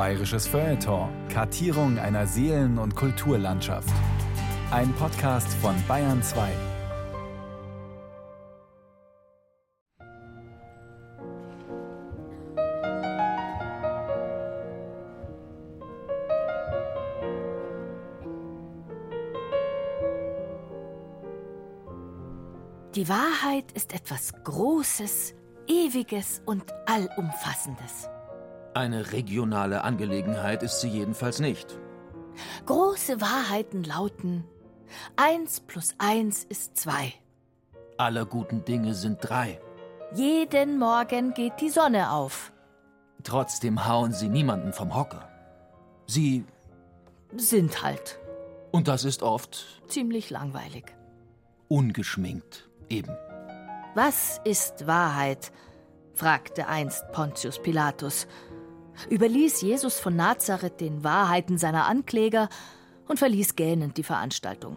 Bayerisches Feuilleton. Kartierung einer Seelen- und Kulturlandschaft. Ein Podcast von Bayern 2. Die Wahrheit ist etwas Großes, Ewiges und Allumfassendes. Eine regionale Angelegenheit ist sie jedenfalls nicht. Große Wahrheiten lauten: Eins plus eins ist zwei. Aller guten Dinge sind drei. Jeden Morgen geht die Sonne auf. Trotzdem hauen sie niemanden vom Hocker. Sie Sind halt Und das ist oft ziemlich langweilig. ungeschminkt, eben. Was ist Wahrheit? fragte einst Pontius Pilatus, überließ Jesus von Nazareth den Wahrheiten seiner Ankläger und verließ gähnend die Veranstaltung.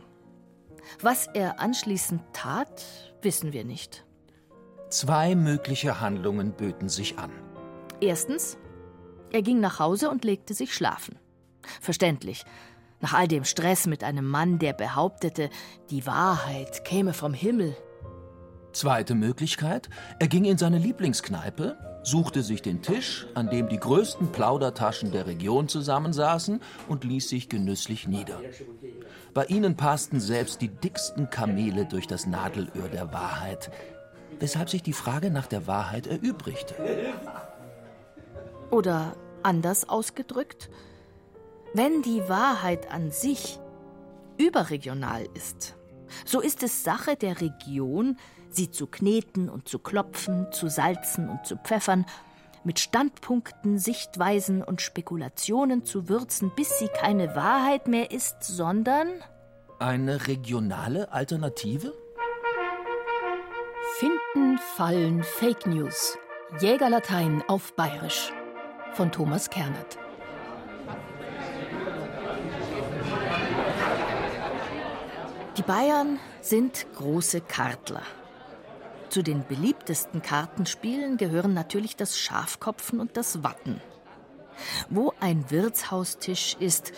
Was er anschließend tat, wissen wir nicht. Zwei mögliche Handlungen böten sich an. Erstens, er ging nach Hause und legte sich schlafen. Verständlich. Nach all dem Stress mit einem Mann, der behauptete, die Wahrheit käme vom Himmel. Zweite Möglichkeit, er ging in seine Lieblingskneipe, suchte sich den Tisch, an dem die größten Plaudertaschen der Region zusammensaßen und ließ sich genüsslich nieder. Bei ihnen passten selbst die dicksten Kamele durch das Nadelöhr der Wahrheit, weshalb sich die Frage nach der Wahrheit erübrigte. Oder anders ausgedrückt, wenn die Wahrheit an sich überregional ist, so ist es Sache der Region, sie zu kneten und zu klopfen, zu salzen und zu pfeffern, mit Standpunkten, Sichtweisen und Spekulationen zu würzen, bis sie keine Wahrheit mehr ist, sondern Eine regionale Alternative? Finden, Fallen, Fake News. Jägerlatein auf Bayerisch. Von Thomas Kernert. Die Bayern sind große Kartler. Zu den beliebtesten Kartenspielen gehören natürlich das Schafkopfen und das Watten. Wo ein Wirtshaustisch ist,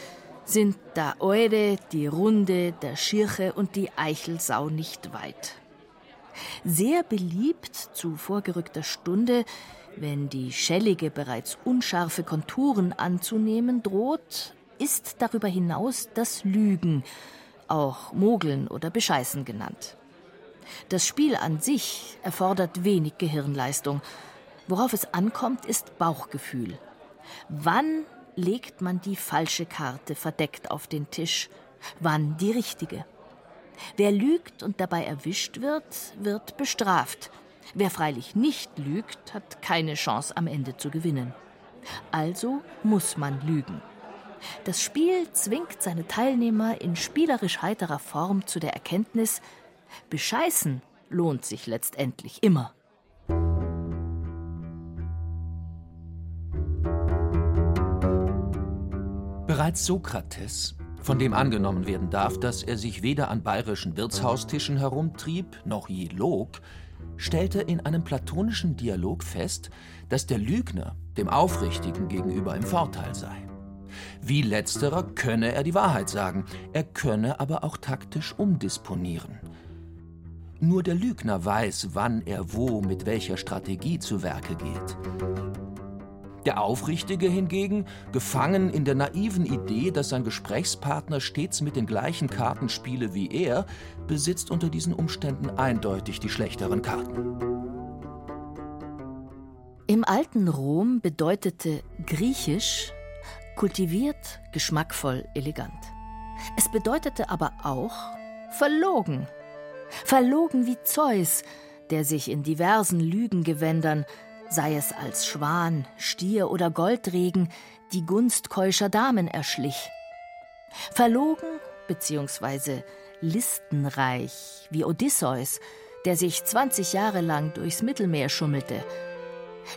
sind der Eure, die Runde, der Schirche und die Eichelsau nicht weit. Sehr beliebt zu vorgerückter Stunde, wenn die Schellige bereits unscharfe Konturen anzunehmen droht, ist darüber hinaus das Lügen, auch Mogeln oder Bescheißen genannt. Das Spiel an sich erfordert wenig Gehirnleistung. Worauf es ankommt, ist Bauchgefühl. Wann legt man die falsche Karte verdeckt auf den Tisch? Wann die richtige? Wer lügt und dabei erwischt wird, wird bestraft. Wer freilich nicht lügt, hat keine Chance am Ende zu gewinnen. Also muss man lügen. Das Spiel zwingt seine Teilnehmer in spielerisch heiterer Form zu der Erkenntnis, Bescheißen lohnt sich letztendlich immer. Bereits Sokrates, von dem angenommen werden darf, dass er sich weder an bayerischen Wirtshaustischen herumtrieb noch je log, stellte in einem platonischen Dialog fest, dass der Lügner dem Aufrichtigen gegenüber im Vorteil sei. Wie letzterer könne er die Wahrheit sagen, er könne aber auch taktisch umdisponieren. Nur der Lügner weiß, wann er wo mit welcher Strategie zu Werke geht. Der Aufrichtige hingegen, gefangen in der naiven Idee, dass sein Gesprächspartner stets mit den gleichen Karten spiele wie er, besitzt unter diesen Umständen eindeutig die schlechteren Karten. Im alten Rom bedeutete griechisch kultiviert, geschmackvoll, elegant. Es bedeutete aber auch verlogen. Verlogen wie Zeus, der sich in diversen Lügengewändern, sei es als Schwan, Stier oder Goldregen, die Gunst keuscher Damen erschlich. Verlogen bzw. listenreich wie Odysseus, der sich 20 Jahre lang durchs Mittelmeer schummelte.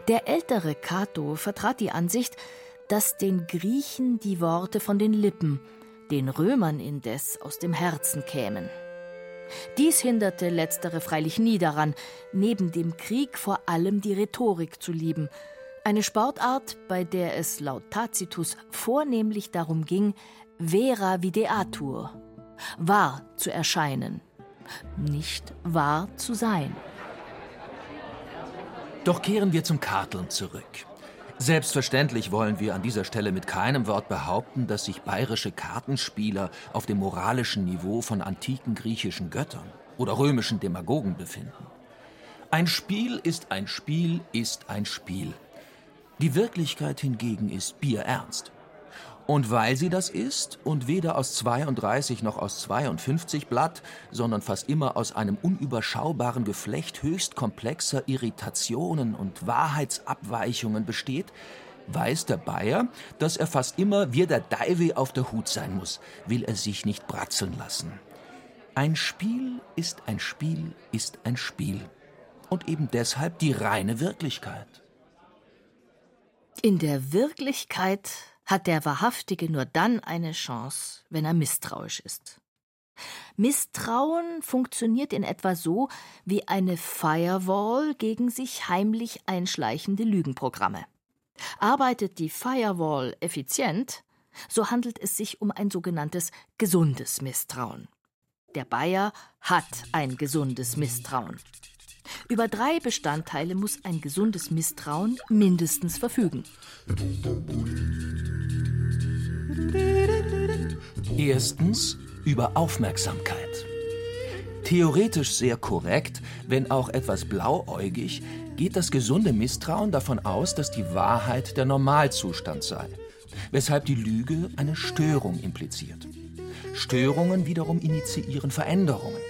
Der ältere Cato vertrat die Ansicht, dass den Griechen die Worte von den Lippen, den Römern indes aus dem Herzen kämen. Dies hinderte letztere freilich nie daran, neben dem Krieg vor allem die Rhetorik zu lieben, Eine Sportart, bei der es laut Tacitus vornehmlich darum ging, vera videatur, wahr zu erscheinen, nicht wahr zu sein. Doch kehren wir zum Karteln zurück. Selbstverständlich wollen wir an dieser Stelle mit keinem Wort behaupten, dass sich bayerische Kartenspieler auf dem moralischen Niveau von antiken griechischen Göttern oder römischen Demagogen befinden. Ein Spiel ist ein Spiel ist ein Spiel. Die Wirklichkeit hingegen ist bierernst. Und weil sie das ist und weder aus 32 noch aus 52 Blatt, sondern fast immer aus einem unüberschaubaren Geflecht höchst komplexer Irritationen und Wahrheitsabweichungen besteht, weiß der Bayer, dass er fast immer wie der Daiwe auf der Hut sein muss, will er sich nicht bratzeln lassen. Ein Spiel ist ein Spiel ist ein Spiel. Und eben deshalb die reine Wirklichkeit. In der Wirklichkeit hat der Wahrhaftige nur dann eine Chance, wenn er misstrauisch ist. Misstrauen funktioniert in etwa so wie eine Firewall gegen sich heimlich einschleichende Lügenprogramme. Arbeitet die Firewall effizient, so handelt es sich um ein sogenanntes gesundes Misstrauen. Der Bayer hat ein gesundes Misstrauen. Über drei Bestandteile muss ein gesundes Misstrauen mindestens verfügen. Erstens über Aufmerksamkeit. Theoretisch sehr korrekt, wenn auch etwas blauäugig, geht das gesunde Misstrauen davon aus, dass die Wahrheit der Normalzustand sei, weshalb die Lüge eine Störung impliziert. Störungen wiederum initiieren Veränderungen.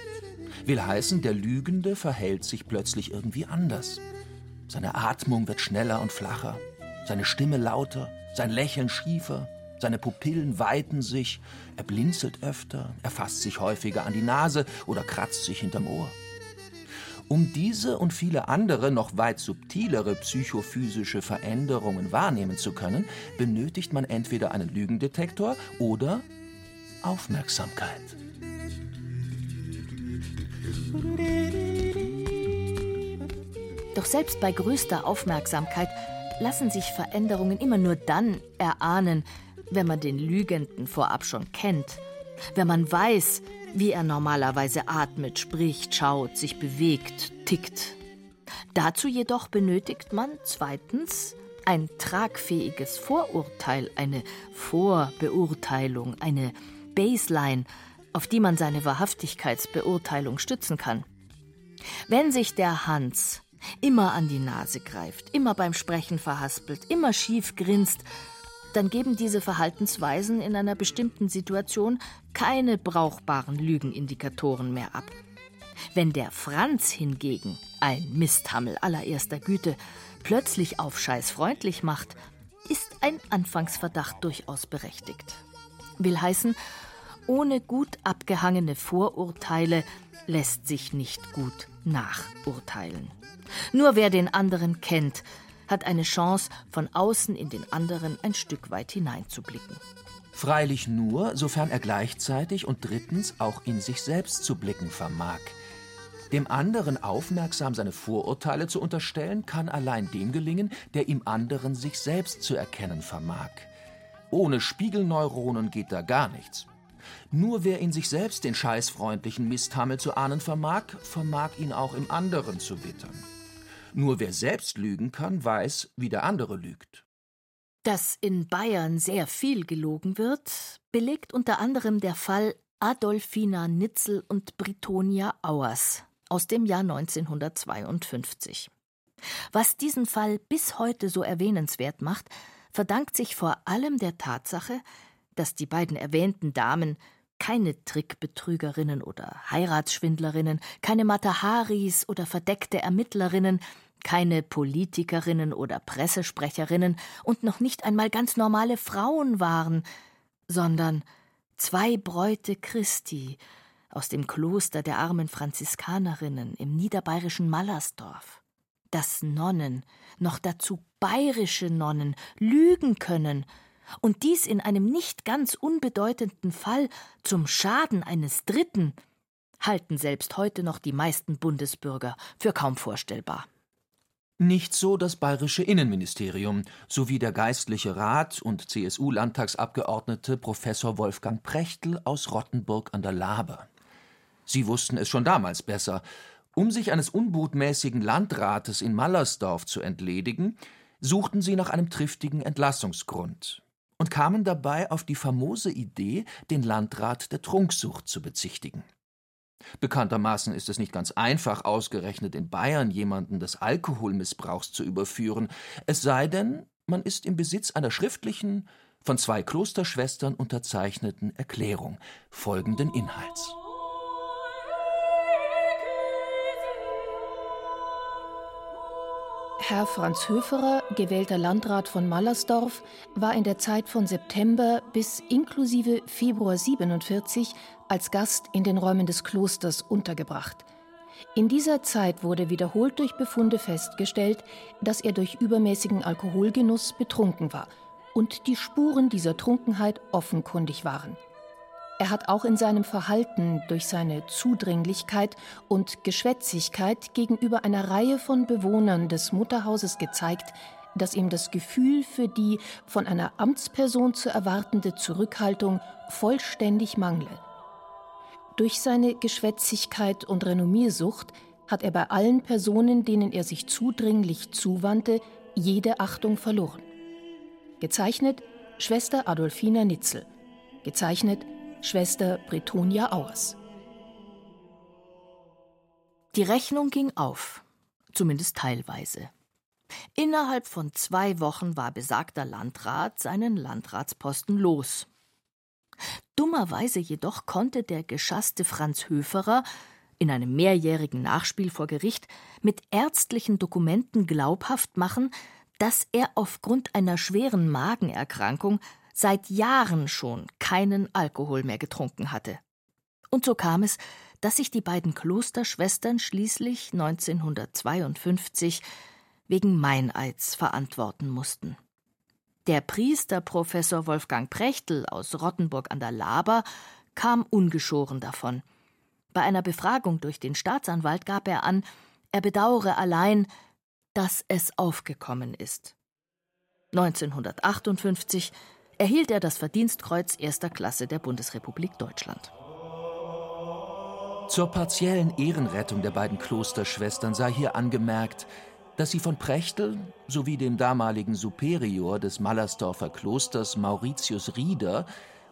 Will heißen, der Lügende verhält sich plötzlich irgendwie anders. Seine Atmung wird schneller und flacher, seine Stimme lauter, sein Lächeln schiefer, seine Pupillen weiten sich, er blinzelt öfter, er fasst sich häufiger an die Nase oder kratzt sich hinterm Ohr. Um diese und viele andere, noch weit subtilere psychophysische Veränderungen wahrnehmen zu können, benötigt man entweder einen Lügendetektor oder Aufmerksamkeit. Doch selbst bei größter Aufmerksamkeit lassen sich Veränderungen immer nur dann erahnen, wenn man den Lügenden vorab schon kennt, wenn man weiß, wie er normalerweise atmet, spricht, schaut, sich bewegt, tickt. Dazu jedoch benötigt man zweitens ein tragfähiges Vorurteil, eine Vorbeurteilung, eine Baseline, auf die man seine Wahrhaftigkeitsbeurteilung stützen kann. Wenn sich der Hans immer an die Nase greift, immer beim Sprechen verhaspelt, immer schief grinst, dann geben diese Verhaltensweisen in einer bestimmten Situation keine brauchbaren Lügenindikatoren mehr ab. Wenn der Franz hingegen, ein Misthammel allererster Güte, plötzlich auf Scheiß freundlich macht, ist ein Anfangsverdacht durchaus berechtigt. Will heißen, ohne gut abgehangene Vorurteile lässt sich nicht gut nachurteilen. Nur wer den anderen kennt, hat eine Chance, von außen in den anderen ein Stück weit hineinzublicken. Freilich nur, sofern er gleichzeitig und drittens auch in sich selbst zu blicken vermag. Dem anderen aufmerksam seine Vorurteile zu unterstellen, kann allein dem gelingen, der im anderen sich selbst zu erkennen vermag. Ohne Spiegelneuronen geht da gar nichts. Nur wer in sich selbst den scheißfreundlichen Misthammel zu ahnen vermag, vermag ihn auch im anderen zu wittern. Nur wer selbst lügen kann, weiß, wie der andere lügt. Dass in Bayern sehr viel gelogen wird, belegt unter anderem der Fall Adolfina Nitzel und Britonia Auers aus dem Jahr 1952. Was diesen Fall bis heute so erwähnenswert macht, verdankt sich vor allem der Tatsache, dass die beiden erwähnten Damen keine Trickbetrügerinnen oder Heiratsschwindlerinnen, keine Mataharis oder verdeckte Ermittlerinnen, keine Politikerinnen oder Pressesprecherinnen und noch nicht einmal ganz normale Frauen waren, sondern zwei Bräute Christi aus dem Kloster der armen Franziskanerinnen im niederbayerischen Mallersdorf. Dass Nonnen, noch dazu bayerische Nonnen, lügen können und dies in einem nicht ganz unbedeutenden Fall zum Schaden eines Dritten, halten selbst heute noch die meisten Bundesbürger für kaum vorstellbar. Nicht so das bayerische Innenministerium sowie der geistliche Rat und CSU-Landtagsabgeordnete Professor Wolfgang Prechtl aus Rottenburg an der Laber. Sie wussten es schon damals besser. Um sich eines unbotmäßigen Landrates in Mallersdorf zu entledigen, suchten sie nach einem triftigen Entlassungsgrund und kamen dabei auf die famose Idee, den Landrat der Trunksucht zu bezichtigen. Bekanntermaßen ist es nicht ganz einfach, ausgerechnet in Bayern jemanden des Alkoholmissbrauchs zu überführen, es sei denn, man ist im Besitz einer schriftlichen, von zwei Klosterschwestern unterzeichneten Erklärung folgenden Inhalts. Herr Franz Höferer, gewählter Landrat von Mallersdorf, war in der Zeit von September bis inklusive Februar 47 als Gast in den Räumen des Klosters untergebracht. In dieser Zeit wurde wiederholt durch Befunde festgestellt, dass er durch übermäßigen Alkoholgenuss betrunken war und die Spuren dieser Trunkenheit offenkundig waren. Er hat auch in seinem Verhalten durch seine Zudringlichkeit und Geschwätzigkeit gegenüber einer Reihe von Bewohnern des Mutterhauses gezeigt, dass ihm das Gefühl für die von einer Amtsperson zu erwartende Zurückhaltung vollständig mangle. Durch seine Geschwätzigkeit und Renommiersucht hat er bei allen Personen, denen er sich zudringlich zuwandte, jede Achtung verloren. Gezeichnet Schwester Adolfina Nitzel. Gezeichnet Schwester Bretonia Auers. Die Rechnung ging auf, zumindest teilweise. Innerhalb von zwei Wochen war besagter Landrat seinen Landratsposten los. Dummerweise jedoch konnte der geschasste Franz Höferer in einem mehrjährigen Nachspiel vor Gericht mit ärztlichen Dokumenten glaubhaft machen, dass er aufgrund einer schweren Magenerkrankung seit Jahren schon keinen Alkohol mehr getrunken hatte. Und so kam es, dass sich die beiden Klosterschwestern schließlich 1952 wegen Meineids verantworten mussten. Der Priester Professor Wolfgang Prechtl aus Rottenburg an der Laber kam ungeschoren davon. Bei einer Befragung durch den Staatsanwalt gab er an, er bedauere allein, dass es aufgekommen ist. 1958 erhielt er das Verdienstkreuz erster Klasse der Bundesrepublik Deutschland. Zur partiellen Ehrenrettung der beiden Klosterschwestern sei hier angemerkt, dass sie von Prechtl sowie dem damaligen Superior des Mallersdorfer Klosters Mauritius Rieder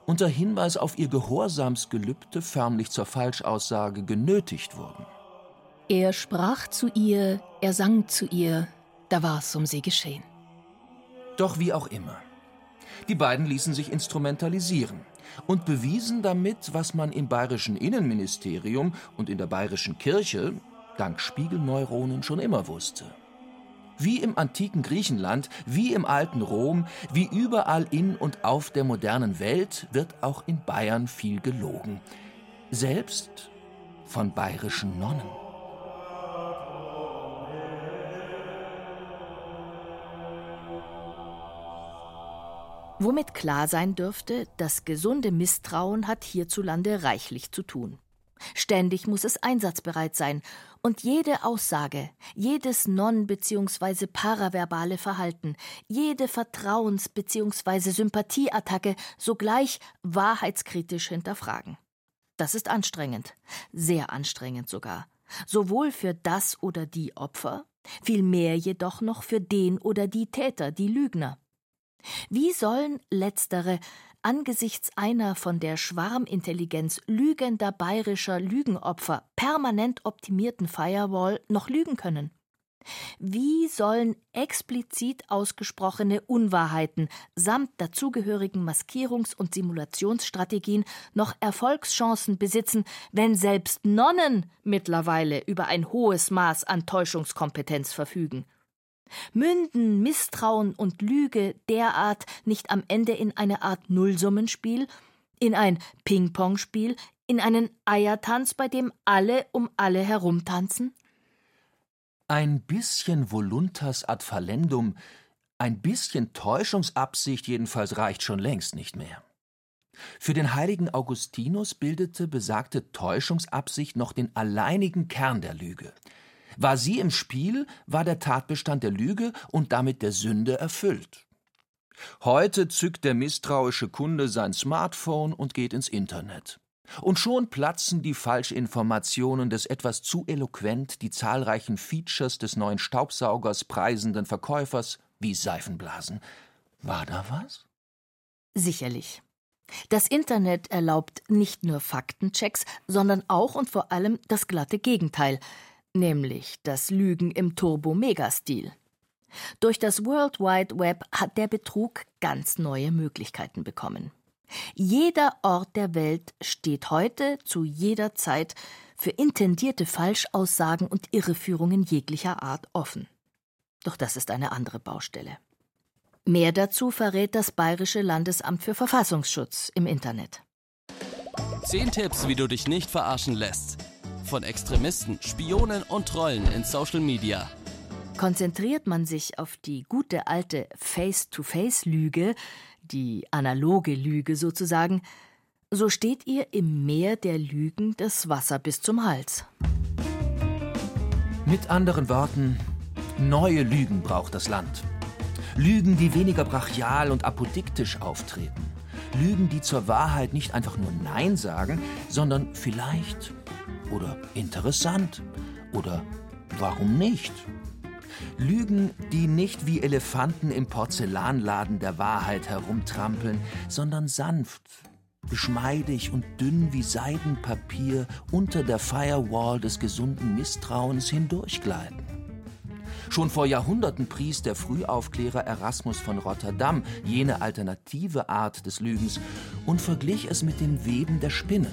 unter Hinweis auf ihr Gehorsamsgelübde förmlich zur Falschaussage genötigt wurden. Er sprach zu ihr, er sang zu ihr, da war's um sie geschehen. Doch wie auch immer. Die beiden ließen sich instrumentalisieren und bewiesen damit, was man im bayerischen Innenministerium und in der bayerischen Kirche dank Spiegelneuronen schon immer wusste. Wie im antiken Griechenland, wie im alten Rom, wie überall in und auf der modernen Welt wird auch in Bayern viel gelogen. Selbst von bayerischen Nonnen. Womit klar sein dürfte, das gesunde Misstrauen hat hierzulande reichlich zu tun. Ständig muss es einsatzbereit sein und jede Aussage, jedes non- bzw. paraverbale Verhalten, jede Vertrauens- bzw. Sympathieattacke sogleich wahrheitskritisch hinterfragen. Das ist anstrengend, sehr anstrengend sogar, sowohl für das oder die Opfer, vielmehr jedoch noch für den oder die Täter, die Lügner. Wie sollen letztere angesichts einer von der Schwarmintelligenz lügender bayerischer Lügenopfer permanent optimierten Firewall noch lügen können? Wie sollen explizit ausgesprochene Unwahrheiten samt dazugehörigen Maskierungs- und Simulationsstrategien noch Erfolgschancen besitzen, wenn selbst Nonnen mittlerweile über ein hohes Maß an Täuschungskompetenz verfügen? Münden Misstrauen und Lüge derart nicht am Ende in eine Art Nullsummenspiel, in ein Ping-Pong-Spiel, in einen Eiertanz, bei dem alle um alle herumtanzen? Ein bisschen Voluntas ad Falendum, ein bisschen Täuschungsabsicht jedenfalls reicht schon längst nicht mehr. Für den heiligen Augustinus bildete besagte Täuschungsabsicht noch den alleinigen Kern der Lüge. War sie im Spiel, war der Tatbestand der Lüge und damit der Sünde erfüllt. Heute zückt der misstrauische Kunde sein Smartphone und geht ins Internet. Und schon platzen die Falschinformationen des etwas zu eloquent die zahlreichen Features des neuen Staubsaugers preisenden Verkäufers wie Seifenblasen. War da was? Sicherlich. Das Internet erlaubt nicht nur Faktenchecks, sondern auch und vor allem das glatte Gegenteil, nämlich das Lügen im Turbo-Megastil. Durch das World Wide Web hat der Betrug ganz neue Möglichkeiten bekommen. Jeder Ort der Welt steht heute zu jeder Zeit für intendierte Falschaussagen und Irreführungen jeglicher Art offen. Doch das ist eine andere Baustelle. Mehr dazu verrät das Bayerische Landesamt für Verfassungsschutz im Internet. Zehn Tipps, wie du dich nicht verarschen lässt. Von Extremisten, Spionen und Trollen in Social Media. Konzentriert man sich auf die gute alte Face-to-Face-Lüge, die analoge Lüge sozusagen, so steht ihr im Meer der Lügen das Wasser bis zum Hals. Mit anderen Worten, neue Lügen braucht das Land. Lügen, die weniger brachial und apodiktisch auftreten. Lügen, die zur Wahrheit nicht einfach nur Nein sagen, sondern vielleicht oder interessant oder warum nicht. Lügen, die nicht wie Elefanten im Porzellanladen der Wahrheit herumtrampeln, sondern sanft, geschmeidig und dünn wie Seidenpapier unter der Firewall des gesunden Misstrauens hindurchgleiten. Schon vor Jahrhunderten pries der Frühaufklärer Erasmus von Rotterdam jene alternative Art des Lügens und verglich es mit dem Weben der Spinne.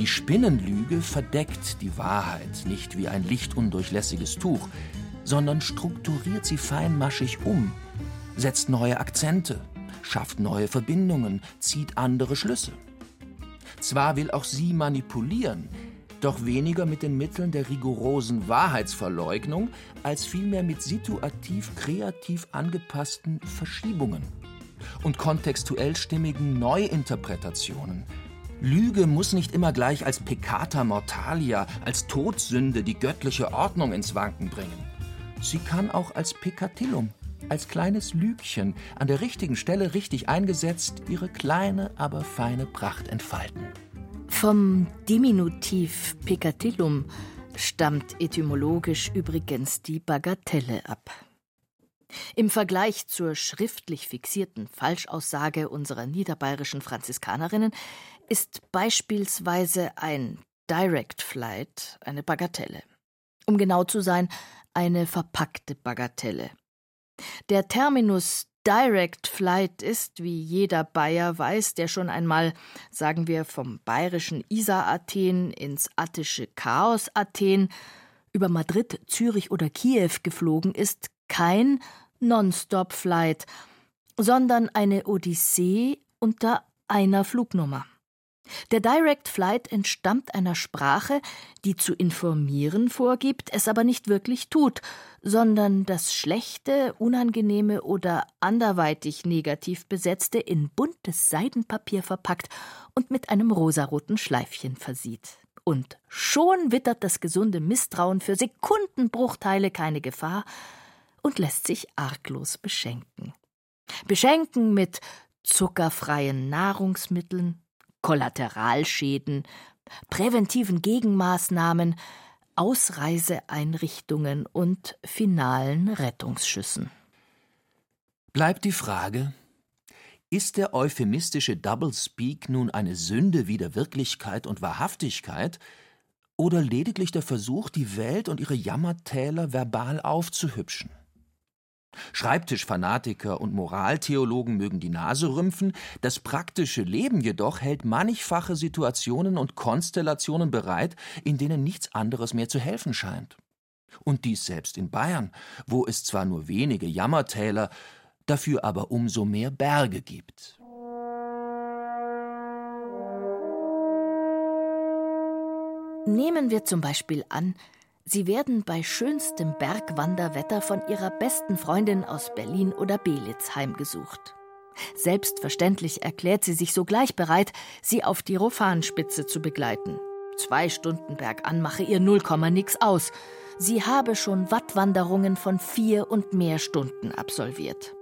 Die Spinnenlüge verdeckt die Wahrheit nicht wie ein lichtundurchlässiges Tuch, sondern strukturiert sie feinmaschig um, setzt neue Akzente, schafft neue Verbindungen, zieht andere Schlüsse. Zwar will auch sie manipulieren, doch weniger mit den Mitteln der rigorosen Wahrheitsverleugnung, als vielmehr mit situativ kreativ angepassten Verschiebungen und kontextuell stimmigen Neuinterpretationen. Lüge muss nicht immer gleich als Peccata Mortalia, als Todsünde die göttliche Ordnung ins Wanken bringen. Sie kann auch als Peccatillum, als kleines Lügchen, an der richtigen Stelle richtig eingesetzt, ihre kleine, aber feine Pracht entfalten. Vom Diminutiv peccatillum stammt etymologisch übrigens die Bagatelle ab. Im Vergleich zur schriftlich fixierten Falschaussage unserer niederbayerischen Franziskanerinnen ist beispielsweise ein Direct Flight eine Bagatelle. Um genau zu sein, eine verpackte Bagatelle. Der Terminus Direct Flight ist, wie jeder Bayer weiß, der schon einmal, sagen wir, vom bayerischen Isar-Athen ins attische Chaos-Athen über Madrid, Zürich oder Kiew geflogen ist, kein Non-Stop-Flight, sondern eine Odyssee unter einer Flugnummer. Der Direct Flight entstammt einer Sprache, die zu informieren vorgibt, es aber nicht wirklich tut, sondern das Schlechte, Unangenehme oder anderweitig negativ Besetzte in buntes Seidenpapier verpackt und mit einem rosaroten Schleifchen versieht. Und schon wittert das gesunde Misstrauen für Sekundenbruchteile keine Gefahr und lässt sich arglos beschenken. Beschenken mit zuckerfreien Nahrungsmitteln, Kollateralschäden, präventiven Gegenmaßnahmen, Ausreiseeinrichtungen und finalen Rettungsschüssen. Bleibt die Frage, ist der euphemistische Doublespeak nun eine Sünde wider Wirklichkeit und Wahrhaftigkeit oder lediglich der Versuch, die Welt und ihre Jammertäler verbal aufzuhübschen? Schreibtischfanatiker und Moraltheologen mögen die Nase rümpfen, das praktische Leben jedoch hält mannigfache Situationen und Konstellationen bereit, in denen nichts anderes mehr zu helfen scheint. Und dies selbst in Bayern, wo es zwar nur wenige Jammertäler, dafür aber umso mehr Berge gibt. Nehmen wir zum Beispiel an, Sie werden bei schönstem Bergwanderwetter von ihrer besten Freundin aus Berlin oder Belitz heimgesucht. Selbstverständlich erklärt sie sich sogleich bereit, sie auf die Rofanspitze zu begleiten. zwei Stunden bergan mache ihr null Komma nix aus. Sie habe schon Wattwanderungen von vier und mehr Stunden absolviert.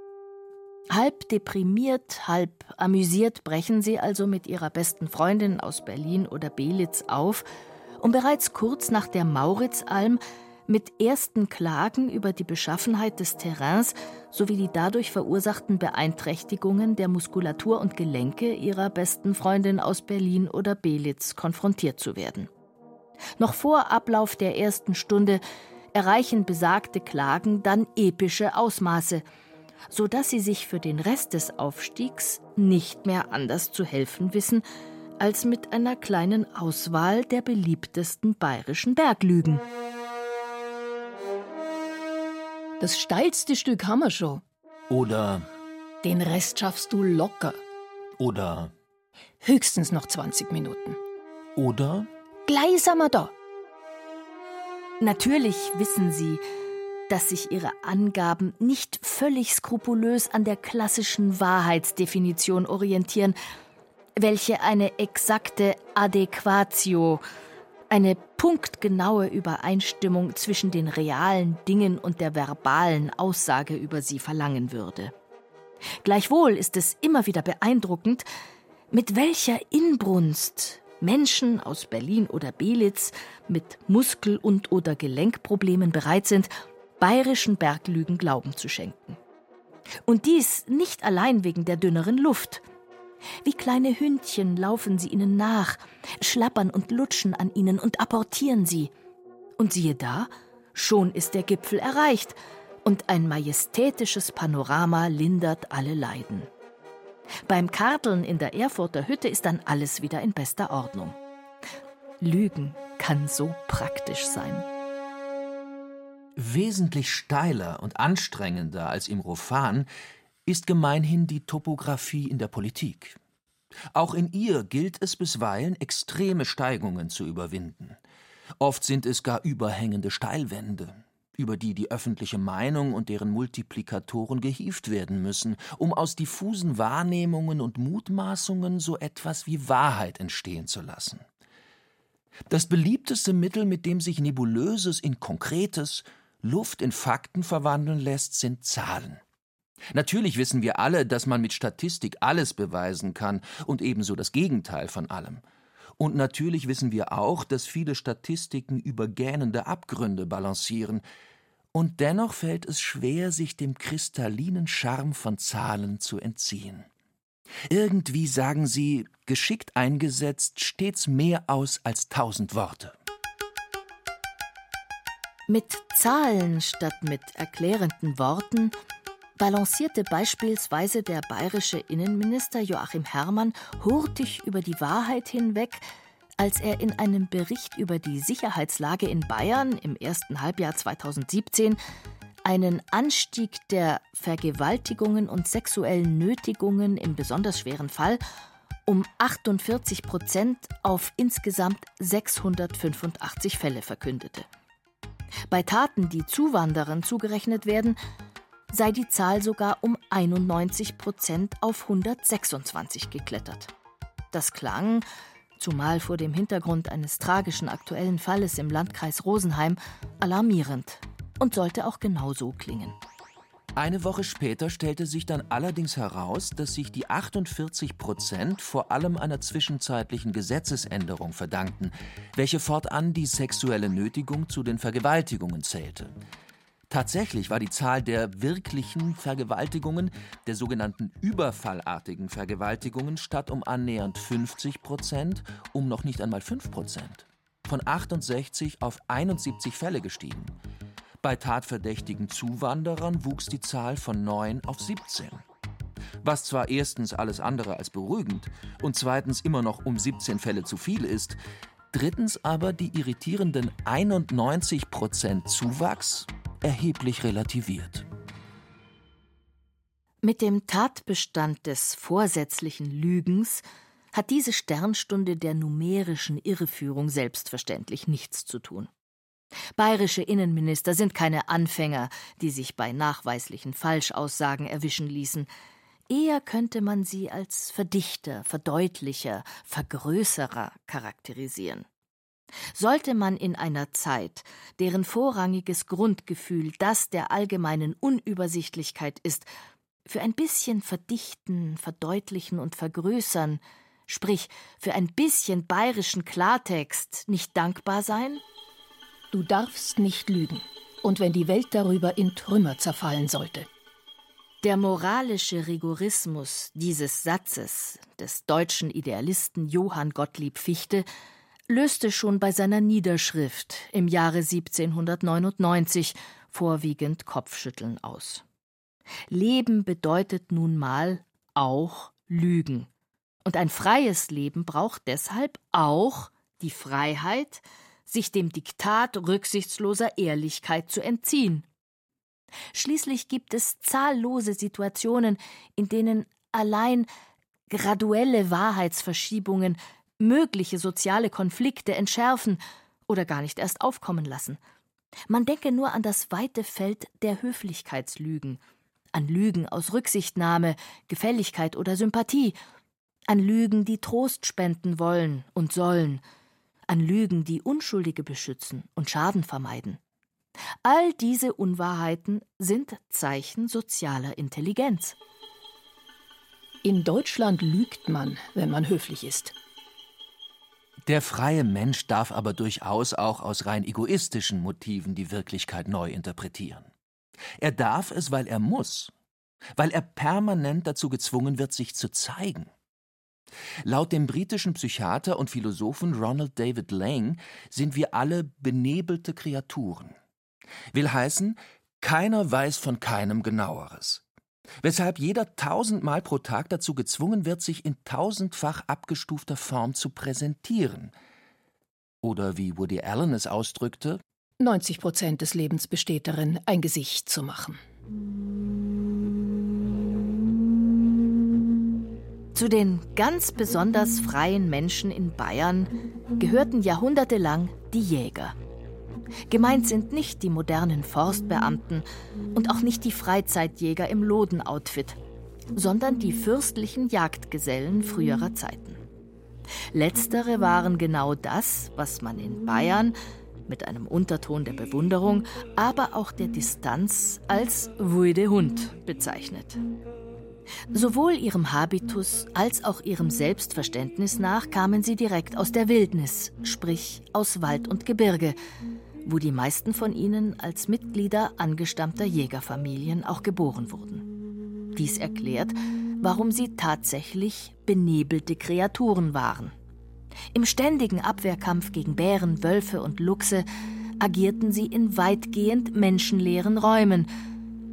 Halb deprimiert, halb amüsiert brechen sie also mit ihrer besten Freundin aus Berlin oder Belitz auf, um bereits kurz nach der Mauritzalm mit ersten Klagen über die Beschaffenheit des Terrains sowie die dadurch verursachten Beeinträchtigungen der Muskulatur und Gelenke ihrer besten Freundin aus Berlin oder Belitz konfrontiert zu werden. Noch vor Ablauf der ersten Stunde erreichen besagte Klagen dann epische Ausmaße, so dass sie sich für den Rest des Aufstiegs nicht mehr anders zu helfen wissen, als mit einer kleinen Auswahl der beliebtesten bayerischen Berglügen. Das steilste Stück haben wir schon. Oder. Den Rest schaffst du locker. Oder. Höchstens noch 20 Minuten. Oder. Gleich sind wir da. Natürlich wissen Sie, dass sich Ihre Angaben nicht völlig skrupulös an der klassischen Wahrheitsdefinition orientieren, welche eine exakte Adäquatio eine punktgenaue Übereinstimmung zwischen den realen Dingen und der verbalen Aussage über sie verlangen würde. Gleichwohl ist es immer wieder beeindruckend, mit welcher Inbrunst Menschen aus Berlin oder Belitz mit Muskel- und oder Gelenkproblemen bereit sind, bayerischen Berglügen Glauben zu schenken. Und dies nicht allein wegen der dünneren Luft – wie kleine Hündchen laufen sie ihnen nach, schlappern und lutschen an ihnen und apportieren sie. Und siehe da, schon ist der Gipfel erreicht und ein majestätisches Panorama lindert alle Leiden. Beim Karteln in der Erfurter Hütte ist dann alles wieder in bester Ordnung. Lügen kann so praktisch sein. Wesentlich steiler und anstrengender als im Rofan ist gemeinhin die Topographie in der Politik. Auch in ihr gilt es bisweilen, extreme Steigungen zu überwinden. Oft sind es gar überhängende Steilwände, über die die öffentliche Meinung und deren Multiplikatoren gehievt werden müssen, um aus diffusen Wahrnehmungen und Mutmaßungen so etwas wie Wahrheit entstehen zu lassen. Das beliebteste Mittel, mit dem sich Nebulöses in Konkretes, Luft in Fakten verwandeln lässt, sind Zahlen. Natürlich wissen wir alle, dass man mit Statistik alles beweisen kann und ebenso das Gegenteil von allem. Und natürlich wissen wir auch, dass viele Statistiken über gähnende Abgründe balancieren. Und dennoch fällt es schwer, sich dem kristallinen Charme von Zahlen zu entziehen. Irgendwie sagen sie, geschickt eingesetzt, stets mehr aus als tausend Worte. Mit Zahlen statt mit erklärenden Worten balancierte beispielsweise der bayerische Innenminister Joachim Herrmann hurtig über die Wahrheit hinweg, als er in einem Bericht über die Sicherheitslage in Bayern im ersten Halbjahr 2017 einen Anstieg der Vergewaltigungen und sexuellen Nötigungen im besonders schweren Fall um 48 Prozent auf insgesamt 685 Fälle verkündete. Bei Taten, die Zuwanderern zugerechnet werden, sei die Zahl sogar um 91 Prozent auf 126 geklettert. Das klang, zumal vor dem Hintergrund eines tragischen aktuellen Falles im Landkreis Rosenheim, alarmierend und sollte auch genau so klingen. Eine Woche später stellte sich dann allerdings heraus, dass sich die 48 Prozent vor allem einer zwischenzeitlichen Gesetzesänderung verdankten, welche fortan die sexuelle Nötigung zu den Vergewaltigungen zählte. Tatsächlich war die Zahl der wirklichen Vergewaltigungen, der sogenannten überfallartigen Vergewaltigungen, statt um annähernd 50 Prozent um noch nicht einmal 5 Prozent. Von 68 auf 71 Fälle gestiegen. Bei tatverdächtigen Zuwanderern wuchs die Zahl von 9 auf 17. Was zwar erstens alles andere als beruhigend und zweitens immer noch um 17 Fälle zu viel ist, drittens aber die irritierenden 91 Prozent Zuwachs erheblich relativiert. Mit dem Tatbestand des vorsätzlichen Lügens hat diese Sternstunde der numerischen Irreführung selbstverständlich nichts zu tun. Bayerische Innenminister sind keine Anfänger, die sich bei nachweislichen Falschaussagen erwischen ließen. Eher könnte man sie als Verdichter, Verdeutlicher, Vergrößerer charakterisieren. Sollte man in einer Zeit, deren vorrangiges Grundgefühl das der allgemeinen Unübersichtlichkeit ist, für ein bisschen verdichten, verdeutlichen und vergrößern, sprich für ein bisschen bayerischen Klartext, nicht dankbar sein? Du darfst nicht lügen, und wenn die Welt darüber in Trümmer zerfallen sollte. Der moralische Rigorismus dieses Satzes des deutschen Idealisten Johann Gottlieb Fichte löste schon bei seiner Niederschrift im Jahre 1799 vorwiegend Kopfschütteln aus. Leben bedeutet nun mal auch Lügen. Und ein freies Leben braucht deshalb auch die Freiheit, sich dem Diktat rücksichtsloser Ehrlichkeit zu entziehen. Schließlich gibt es zahllose Situationen, in denen allein graduelle Wahrheitsverschiebungen mögliche soziale Konflikte entschärfen oder gar nicht erst aufkommen lassen. Man denke nur an das weite Feld der Höflichkeitslügen, an Lügen aus Rücksichtnahme, Gefälligkeit oder Sympathie, an Lügen, die Trost spenden wollen und sollen, an Lügen, die Unschuldige beschützen und Schaden vermeiden. All diese Unwahrheiten sind Zeichen sozialer Intelligenz. In Deutschland lügt man, wenn man höflich ist. Der freie Mensch darf aber durchaus auch aus rein egoistischen Motiven die Wirklichkeit neu interpretieren. Er darf es, weil er muss, weil er permanent dazu gezwungen wird, sich zu zeigen. Laut dem britischen Psychiater und Philosophen Ronald David Lang sind wir alle benebelte Kreaturen. Will heißen, keiner weiß von keinem genaueres. Weshalb jeder tausendmal pro Tag dazu gezwungen wird, sich in tausendfach abgestufter Form zu präsentieren. Oder wie Woody Allen es ausdrückte, 90 Prozent des Lebens besteht darin, ein Gesicht zu machen. Zu den ganz besonders freien Menschen in Bayern gehörten jahrhundertelang die Jäger. Gemeint sind nicht die modernen Forstbeamten und auch nicht die Freizeitjäger im Lodenoutfit, sondern die fürstlichen Jagdgesellen früherer Zeiten. Letztere waren genau das, was man in Bayern mit einem Unterton der Bewunderung, aber auch der Distanz als Wuide Hund bezeichnet. Sowohl ihrem Habitus als auch ihrem Selbstverständnis nach kamen sie direkt aus der Wildnis, sprich aus Wald und Gebirge, wo die meisten von ihnen als Mitglieder angestammter Jägerfamilien auch geboren wurden. Dies erklärt, warum sie tatsächlich benebelte Kreaturen waren. Im ständigen Abwehrkampf gegen Bären, Wölfe und Luchse agierten sie in weitgehend menschenleeren Räumen,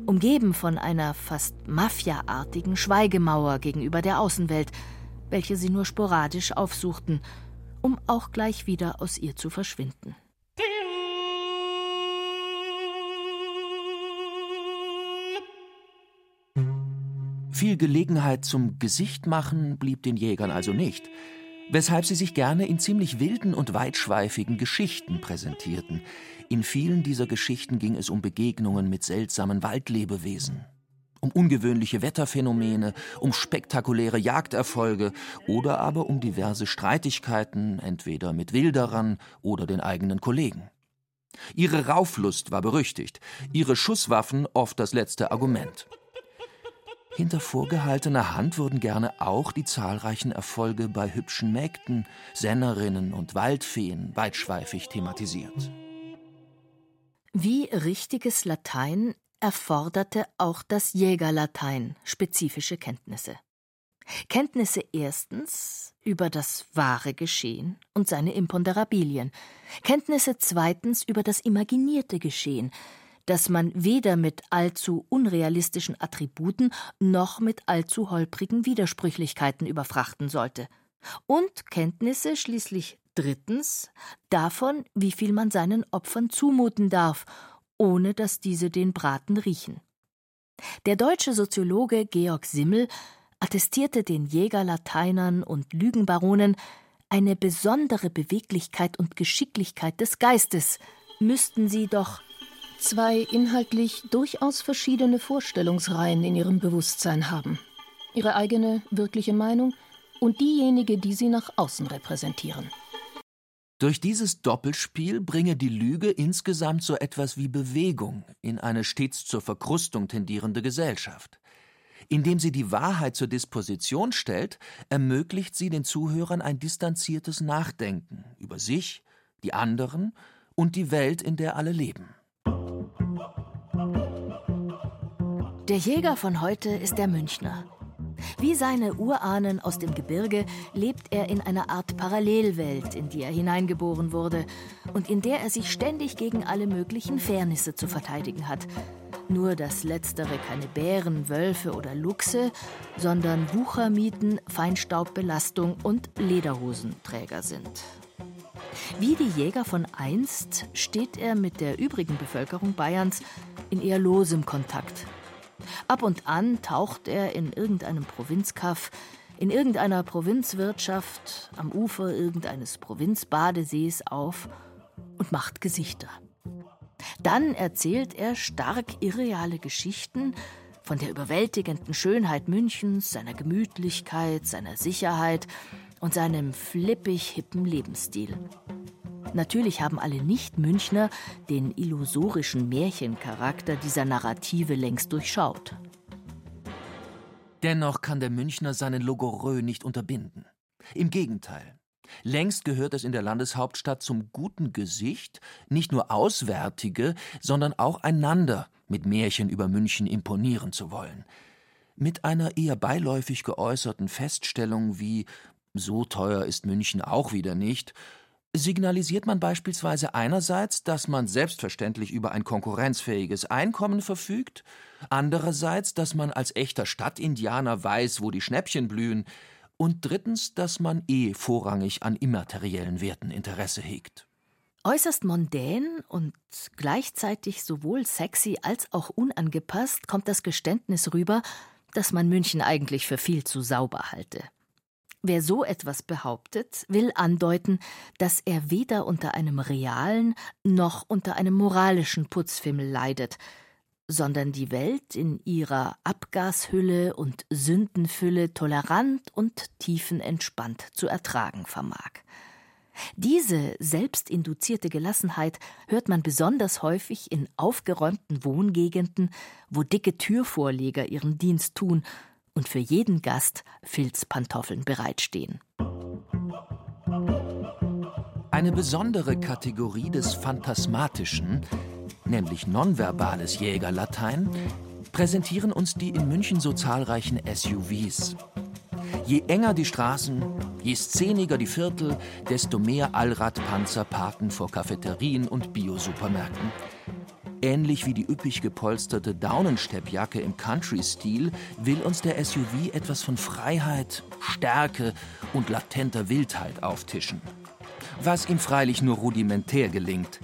umgeben von einer fast mafiaartigen Schweigemauer gegenüber der Außenwelt, welche sie nur sporadisch aufsuchten, um auch gleich wieder aus ihr zu verschwinden. Viel Gelegenheit zum Gesicht machen blieb den Jägern also nicht weshalb sie sich gerne in ziemlich wilden und weitschweifigen Geschichten präsentierten. In vielen dieser Geschichten ging es um Begegnungen mit seltsamen Waldlebewesen, um ungewöhnliche Wetterphänomene, um spektakuläre Jagderfolge oder aber um diverse Streitigkeiten, entweder mit Wilderern oder den eigenen Kollegen. Ihre Rauflust war berüchtigt, ihre Schusswaffen oft das letzte Argument. Hinter vorgehaltener Hand wurden gerne auch die zahlreichen Erfolge bei hübschen Mägden, Sennerinnen und Waldfeen weitschweifig thematisiert. Wie richtiges Latein erforderte auch das Jägerlatein spezifische Kenntnisse. Kenntnisse erstens über das wahre Geschehen und seine Imponderabilien, Kenntnisse zweitens über das imaginierte Geschehen, das man weder mit allzu unrealistischen Attributen noch mit allzu holprigen Widersprüchlichkeiten überfrachten sollte. Und Kenntnisse schließlich drittens davon, wie viel man seinen Opfern zumuten darf, ohne dass diese den Braten riechen. Der deutsche Soziologe Georg Simmel attestierte den Jägerlateinern und Lügenbaronen eine besondere Beweglichkeit und Geschicklichkeit des Geistes, müssten sie doch zwei inhaltlich durchaus verschiedene Vorstellungsreihen in ihrem Bewusstsein haben. Ihre eigene wirkliche Meinung und diejenige, die sie nach außen repräsentieren. Durch dieses Doppelspiel bringe die Lüge insgesamt so etwas wie Bewegung in eine stets zur Verkrustung tendierende Gesellschaft. Indem sie die Wahrheit zur Disposition stellt, ermöglicht sie den Zuhörern ein distanziertes Nachdenken über sich, die anderen und die Welt, in der alle leben. Der Jäger von heute ist der Münchner. Wie seine Urahnen aus dem Gebirge lebt er in einer Art Parallelwelt, in die er hineingeboren wurde und in der er sich ständig gegen alle möglichen Fairnisse zu verteidigen hat. Nur dass letztere keine Bären, Wölfe oder Luchse, sondern Wuchermieten, Feinstaubbelastung und Lederhosenträger sind. Wie die Jäger von einst steht er mit der übrigen Bevölkerung Bayerns in eher losem Kontakt. Ab und an taucht er in irgendeinem Provinzkaff, in irgendeiner Provinzwirtschaft, am Ufer irgendeines Provinzbadesees auf und macht Gesichter. Dann erzählt er stark irreale Geschichten von der überwältigenden Schönheit Münchens, seiner Gemütlichkeit, seiner Sicherheit und seinem flippig hippen Lebensstil. Natürlich haben alle Nicht-Münchner den illusorischen Märchencharakter dieser Narrative längst durchschaut. Dennoch kann der Münchner seinen Logorö nicht unterbinden. Im Gegenteil. Längst gehört es in der Landeshauptstadt zum guten Gesicht, nicht nur Auswärtige, sondern auch einander mit Märchen über München imponieren zu wollen. Mit einer eher beiläufig geäußerten Feststellung wie so teuer ist München auch wieder nicht, signalisiert man beispielsweise einerseits, dass man selbstverständlich über ein konkurrenzfähiges Einkommen verfügt, andererseits, dass man als echter Stadtindianer weiß, wo die Schnäppchen blühen, und drittens, dass man eh vorrangig an immateriellen Werten Interesse hegt. Äußerst mondän und gleichzeitig sowohl sexy als auch unangepasst kommt das Geständnis rüber, dass man München eigentlich für viel zu sauber halte. Wer so etwas behauptet, will andeuten, dass er weder unter einem realen noch unter einem moralischen Putzfimmel leidet, sondern die Welt in ihrer Abgashülle und Sündenfülle tolerant und tiefenentspannt zu ertragen vermag. Diese selbstinduzierte Gelassenheit hört man besonders häufig in aufgeräumten Wohngegenden, wo dicke Türvorleger ihren Dienst tun und für jeden Gast Filzpantoffeln bereitstehen. Eine besondere Kategorie des Phantasmatischen, nämlich nonverbales Jägerlatein, präsentieren uns die in München so zahlreichen SUVs. Je enger die Straßen, je szeniger die Viertel, desto mehr Allradpanzer parken vor Cafeterien und Biosupermärkten. Ähnlich wie die üppig gepolsterte Daunensteppjacke im Country-Stil will uns der SUV etwas von Freiheit, Stärke und latenter Wildheit auftischen. Was ihm freilich nur rudimentär gelingt.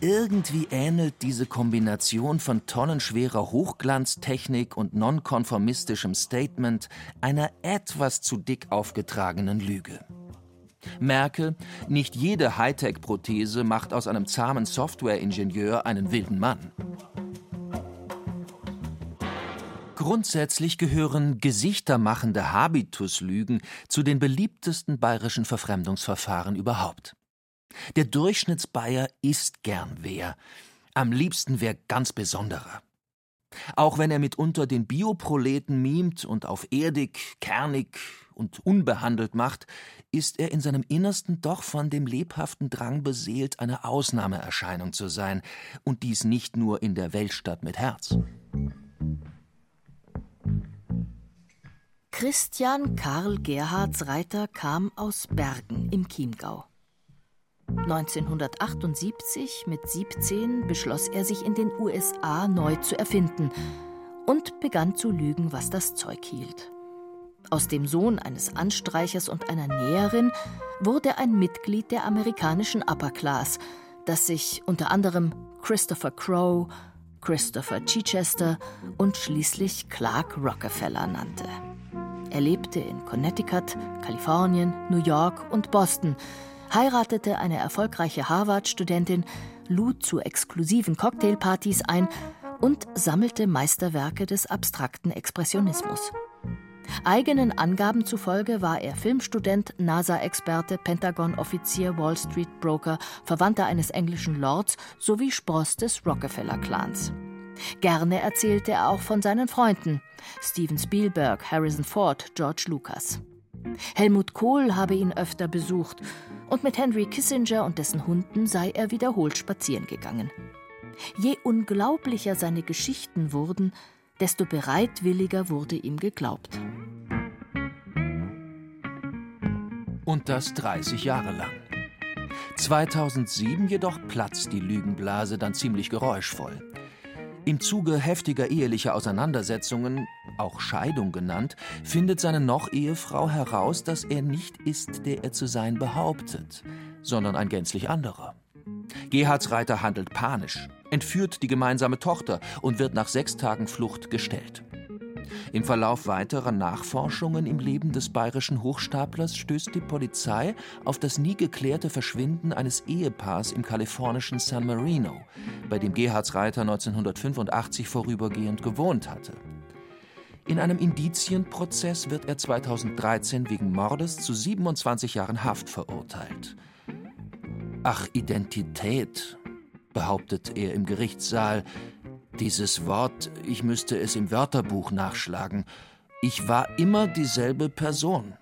Irgendwie ähnelt diese Kombination von tonnenschwerer Hochglanztechnik und nonkonformistischem Statement einer etwas zu dick aufgetragenen Lüge. Merke, nicht jede Hightech-Prothese macht aus einem zahmen Software-Ingenieur einen wilden Mann. Grundsätzlich gehören gesichtermachende Habituslügen zu den beliebtesten bayerischen Verfremdungsverfahren überhaupt. Der Durchschnittsbayer ist gern wer, am liebsten wer ganz Besonderer. Auch wenn er mitunter den Bioproleten mimt und auf erdig, kernig und unbehandelt macht, ist er in seinem Innersten doch von dem lebhaften Drang beseelt, eine Ausnahmeerscheinung zu sein, und dies nicht nur in der Weltstadt mit Herz. Christian Karl Gerhards Reiter kam aus Bergen im Chiemgau. 1978 mit 17 beschloss er sich in den USA neu zu erfinden und begann zu lügen, was das Zeug hielt. Aus dem Sohn eines Anstreichers und einer Näherin wurde ein Mitglied der amerikanischen Upper Class, das sich unter anderem Christopher Crowe, Christopher Chichester und schließlich Clark Rockefeller nannte. Er lebte in Connecticut, Kalifornien, New York und Boston, heiratete eine erfolgreiche Harvard-Studentin, lud zu exklusiven Cocktailpartys ein und sammelte Meisterwerke des abstrakten Expressionismus. Eigenen Angaben zufolge war er Filmstudent, NASA-Experte, Pentagon-Offizier, Wall Street-Broker, Verwandter eines englischen Lords sowie Spross des Rockefeller-Clans. Gerne erzählte er auch von seinen Freunden Steven Spielberg, Harrison Ford, George Lucas. Helmut Kohl habe ihn öfter besucht und mit Henry Kissinger und dessen Hunden sei er wiederholt spazieren gegangen. Je unglaublicher seine Geschichten wurden, desto bereitwilliger wurde ihm geglaubt. Und das 30 Jahre lang. 2007 jedoch platzt die Lügenblase dann ziemlich geräuschvoll. Im Zuge heftiger ehelicher Auseinandersetzungen, auch Scheidung genannt, findet seine Noch-Ehefrau heraus, dass er nicht ist, der er zu sein behauptet, sondern ein gänzlich anderer. Gerhards Reiter handelt panisch, entführt die gemeinsame Tochter und wird nach sechs Tagen Flucht gestellt. Im Verlauf weiterer Nachforschungen im Leben des bayerischen Hochstaplers stößt die Polizei auf das nie geklärte Verschwinden eines Ehepaars im kalifornischen San Marino, bei dem Gerhards Reiter 1985 vorübergehend gewohnt hatte. In einem Indizienprozess wird er 2013 wegen Mordes zu 27 Jahren Haft verurteilt. Ach, Identität, behauptet er im Gerichtssaal, dieses Wort, ich müsste es im Wörterbuch nachschlagen. Ich war immer dieselbe Person.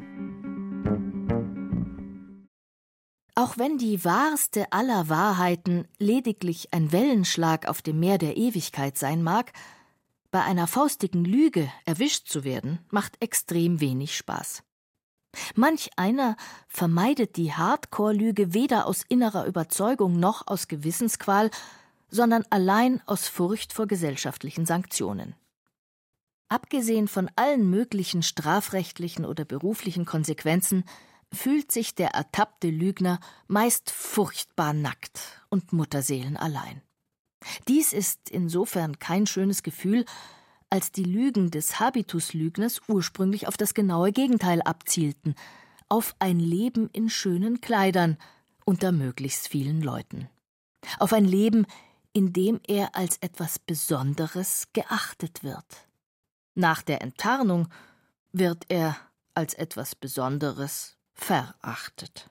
Auch wenn die wahrste aller Wahrheiten lediglich ein Wellenschlag auf dem Meer der Ewigkeit sein mag, bei einer faustigen Lüge erwischt zu werden, macht extrem wenig Spaß. Manch einer vermeidet die Hardcore-Lüge weder aus innerer Überzeugung noch aus Gewissensqual, sondern allein aus Furcht vor gesellschaftlichen Sanktionen. Abgesehen von allen möglichen strafrechtlichen oder beruflichen Konsequenzen fühlt sich der ertappte Lügner meist furchtbar nackt und Mutterseelen allein. Dies ist insofern kein schönes Gefühl, als die Lügen des Habituslügners ursprünglich auf das genaue Gegenteil abzielten, auf ein Leben in schönen Kleidern unter möglichst vielen Leuten, auf ein Leben, in dem er als etwas Besonderes geachtet wird. Nach der Enttarnung wird er als etwas Besonderes verachtet.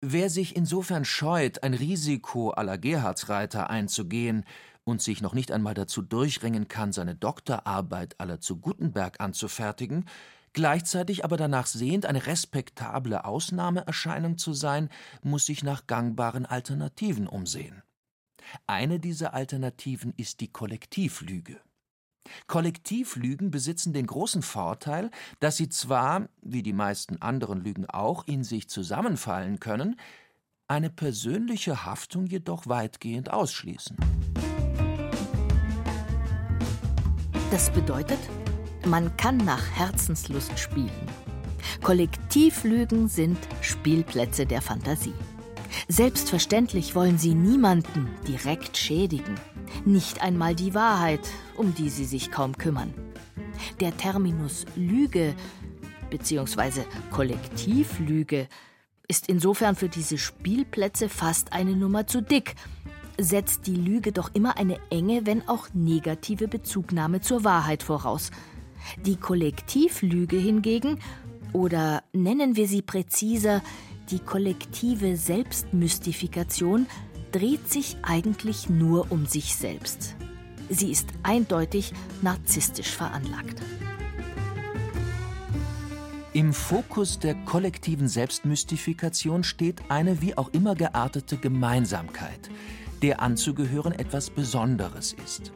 Wer sich insofern scheut, ein Risiko aller Gerhardsreiter einzugehen und sich noch nicht einmal dazu durchringen kann, seine Doktorarbeit aller zu Gutenberg anzufertigen, gleichzeitig aber danach sehnt, eine respektable Ausnahmeerscheinung zu sein, muss sich nach gangbaren Alternativen umsehen. Eine dieser Alternativen ist die Kollektivlüge. Kollektivlügen besitzen den großen Vorteil, dass sie zwar, wie die meisten anderen Lügen auch, in sich zusammenfallen können, eine persönliche Haftung jedoch weitgehend ausschließen. Das bedeutet, man kann nach Herzenslust spielen. Kollektivlügen sind Spielplätze der Fantasie. Selbstverständlich wollen sie niemanden direkt schädigen, nicht einmal die Wahrheit, um die sie sich kaum kümmern. Der Terminus Lüge bzw. Kollektivlüge ist insofern für diese Spielplätze fast eine Nummer zu dick, setzt die Lüge doch immer eine enge, wenn auch negative Bezugnahme zur Wahrheit voraus. Die Kollektivlüge hingegen, oder nennen wir sie präziser, die kollektive Selbstmystifikation dreht sich eigentlich nur um sich selbst. Sie ist eindeutig narzisstisch veranlagt. Im Fokus der kollektiven Selbstmystifikation steht eine wie auch immer geartete Gemeinsamkeit, der anzugehören etwas Besonderes ist.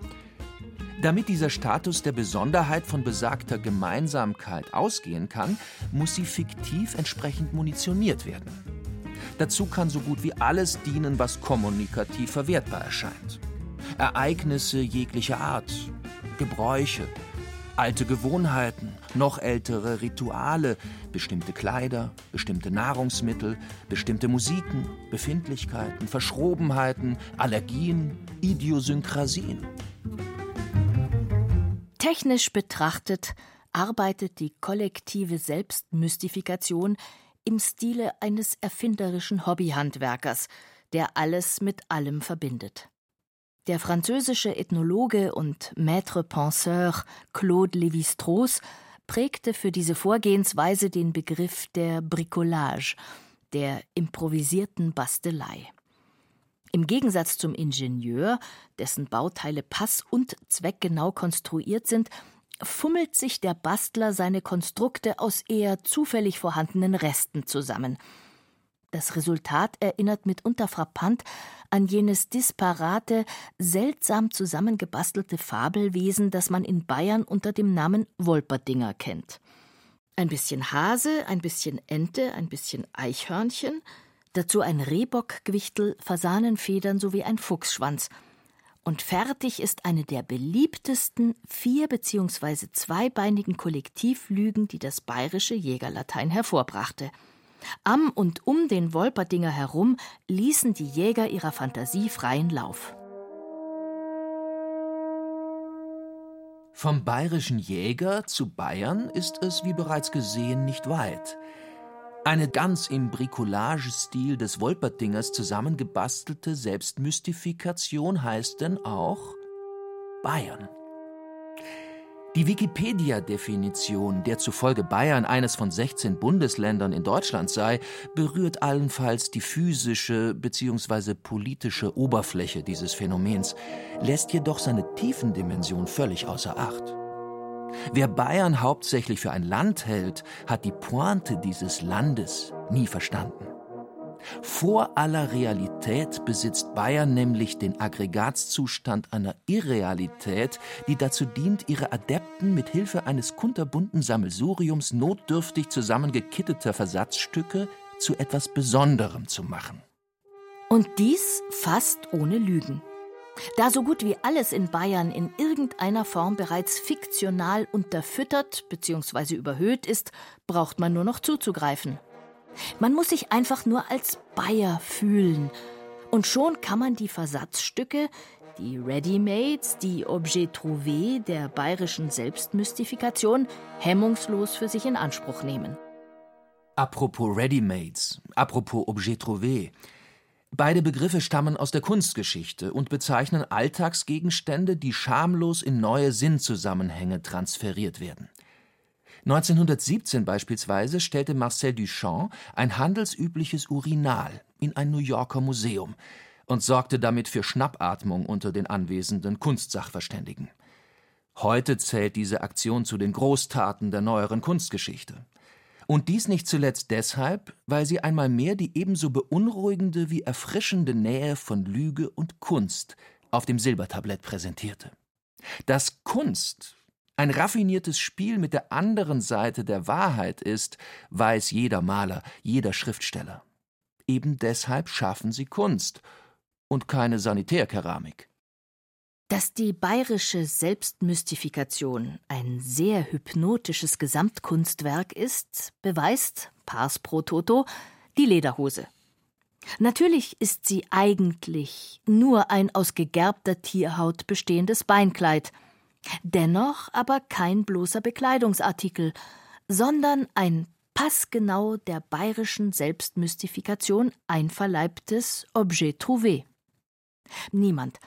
Damit dieser Status der Besonderheit von besagter Gemeinsamkeit ausgehen kann, muss sie fiktiv entsprechend munitioniert werden. Dazu kann so gut wie alles dienen, was kommunikativ verwertbar erscheint. Ereignisse jeglicher Art, Gebräuche, alte Gewohnheiten, noch ältere Rituale, bestimmte Kleider, bestimmte Nahrungsmittel, bestimmte Musiken, Befindlichkeiten, Verschrobenheiten, Allergien, Idiosynkrasien. Technisch betrachtet arbeitet die kollektive Selbstmystifikation im Stile eines erfinderischen Hobbyhandwerkers, der alles mit allem verbindet. Der französische Ethnologe und Maître Penseur Claude Lévi-Strauss prägte für diese Vorgehensweise den Begriff der Bricolage, der improvisierten Bastelei. Im Gegensatz zum Ingenieur, dessen Bauteile pass- und zweckgenau konstruiert sind, fummelt sich der Bastler seine Konstrukte aus eher zufällig vorhandenen Resten zusammen. Das Resultat erinnert mitunter frappant an jenes disparate, seltsam zusammengebastelte Fabelwesen, das man in Bayern unter dem Namen Wolperdinger kennt. Ein bisschen Hase, ein bisschen Ente, ein bisschen Eichhörnchen, dazu ein Rehbockgewichtel, Fasanenfedern sowie ein Fuchsschwanz – und fertig ist eine der beliebtesten vier- bzw. zweibeinigen Kollektivlügen, die das bayerische Jägerlatein hervorbrachte. Am und um den Wolperdinger herum ließen die Jäger ihrer Fantasie freien Lauf. Vom bayerischen Jäger zu Bayern ist es, wie bereits gesehen, nicht weit. Eine ganz im Bricolage-Stil des Wolpertingers zusammengebastelte Selbstmystifikation heißt denn auch Bayern. Die Wikipedia-Definition, der zufolge Bayern eines von 16 Bundesländern in Deutschland sei, berührt allenfalls die physische bzw. politische Oberfläche dieses Phänomens, lässt jedoch seine Tiefendimension völlig außer Acht. Wer Bayern hauptsächlich für ein Land hält, hat die Pointe dieses Landes nie verstanden. Vor aller Realität besitzt Bayern nämlich den Aggregatzustand einer Irrealität, die dazu dient, ihre Adepten mit Hilfe eines kunterbunten Sammelsuriums notdürftig zusammengekitteter Versatzstücke zu etwas Besonderem zu machen. Und dies fast ohne Lügen. Da so gut wie alles in Bayern in irgendeiner Form bereits fiktional unterfüttert bzw. überhöht ist, braucht man nur noch zuzugreifen. Man muss sich einfach nur als Bayer fühlen. Und schon kann man die Versatzstücke, die Readymates, die Objet trouvé der bayerischen Selbstmystifikation hemmungslos für sich in Anspruch nehmen. Apropos Readymates, apropos Objet trouvé. Beide Begriffe stammen aus der Kunstgeschichte und bezeichnen Alltagsgegenstände, die schamlos in neue Sinnzusammenhänge transferiert werden. 1917 beispielsweise stellte Marcel Duchamp ein handelsübliches Urinal in ein New Yorker Museum und sorgte damit für Schnappatmung unter den anwesenden Kunstsachverständigen. Heute zählt diese Aktion zu den Großtaten der neueren Kunstgeschichte. Und dies nicht zuletzt deshalb, weil sie einmal mehr die ebenso beunruhigende wie erfrischende Nähe von Lüge und Kunst auf dem Silbertablett präsentierte. Dass Kunst ein raffiniertes Spiel mit der anderen Seite der Wahrheit ist, weiß jeder Maler, jeder Schriftsteller. Eben deshalb schaffen sie Kunst und keine Sanitärkeramik. Dass die bayerische Selbstmystifikation ein sehr hypnotisches Gesamtkunstwerk ist, beweist, pars pro toto, die Lederhose. Natürlich ist sie eigentlich nur ein aus gegerbter Tierhaut bestehendes Beinkleid, dennoch aber kein bloßer Bekleidungsartikel, sondern ein passgenau der bayerischen Selbstmystifikation einverleibtes Objet trouvé. Niemand,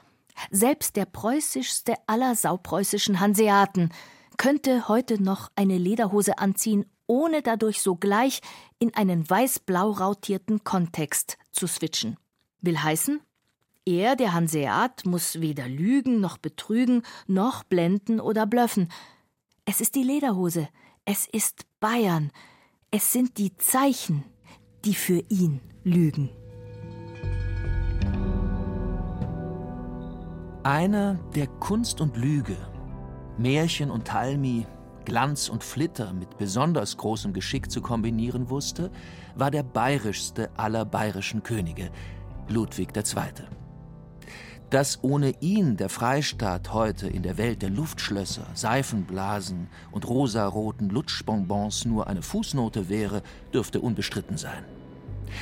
selbst der preußischste aller saupreußischen Hanseaten könnte heute noch eine Lederhose anziehen, ohne dadurch sogleich in einen weiß-blau rautierten Kontext zu switchen. Will heißen, er, der Hanseat, muss weder lügen noch betrügen, noch blenden oder blöffen. Es ist die Lederhose, es ist Bayern, es sind die Zeichen, die für ihn lügen. Einer, der Kunst und Lüge, Märchen und Talmi, Glanz und Flitter mit besonders großem Geschick zu kombinieren wusste, war der bayerischste aller bayerischen Könige, Ludwig II. Dass ohne ihn der Freistaat heute in der Welt der Luftschlösser, Seifenblasen und rosaroten Lutschbonbons nur eine Fußnote wäre, dürfte unbestritten sein.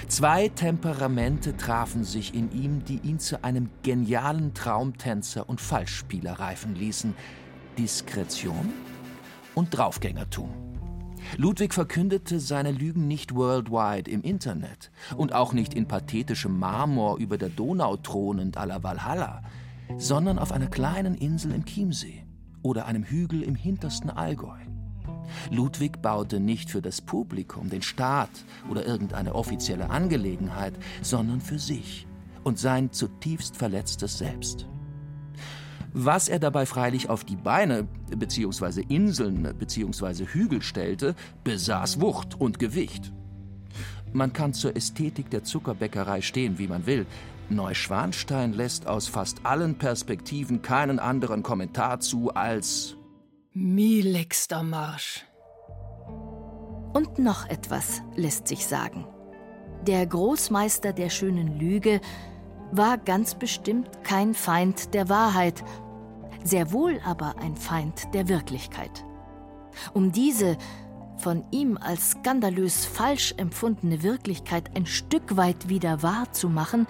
Zwei Temperamente trafen sich in ihm, die ihn zu einem genialen Traumtänzer und Falschspieler reifen ließen: Diskretion und Draufgängertum. Ludwig verkündete seine Lügen nicht worldwide im Internet und auch nicht in pathetischem Marmor über der Donau thronend à la Valhalla, sondern auf einer kleinen Insel im Chiemsee oder einem Hügel im hintersten Allgäu. Ludwig baute nicht für das Publikum, den Staat oder irgendeine offizielle Angelegenheit, sondern für sich und sein zutiefst verletztes Selbst. Was er dabei freilich auf die Beine bzw. Inseln bzw. Hügel stellte, besaß Wucht und Gewicht. Man kann zur Ästhetik der Zuckerbäckerei stehen, wie man will. Neuschwanstein lässt aus fast allen Perspektiven keinen anderen Kommentar zu als Mielexter Marsch. Und noch etwas lässt sich sagen. Der Großmeister der schönen Lüge war ganz bestimmt kein Feind der Wahrheit, sehr wohl aber ein Feind der Wirklichkeit. Um diese von ihm als skandalös falsch empfundene Wirklichkeit ein Stück weit wieder wahrzumachen,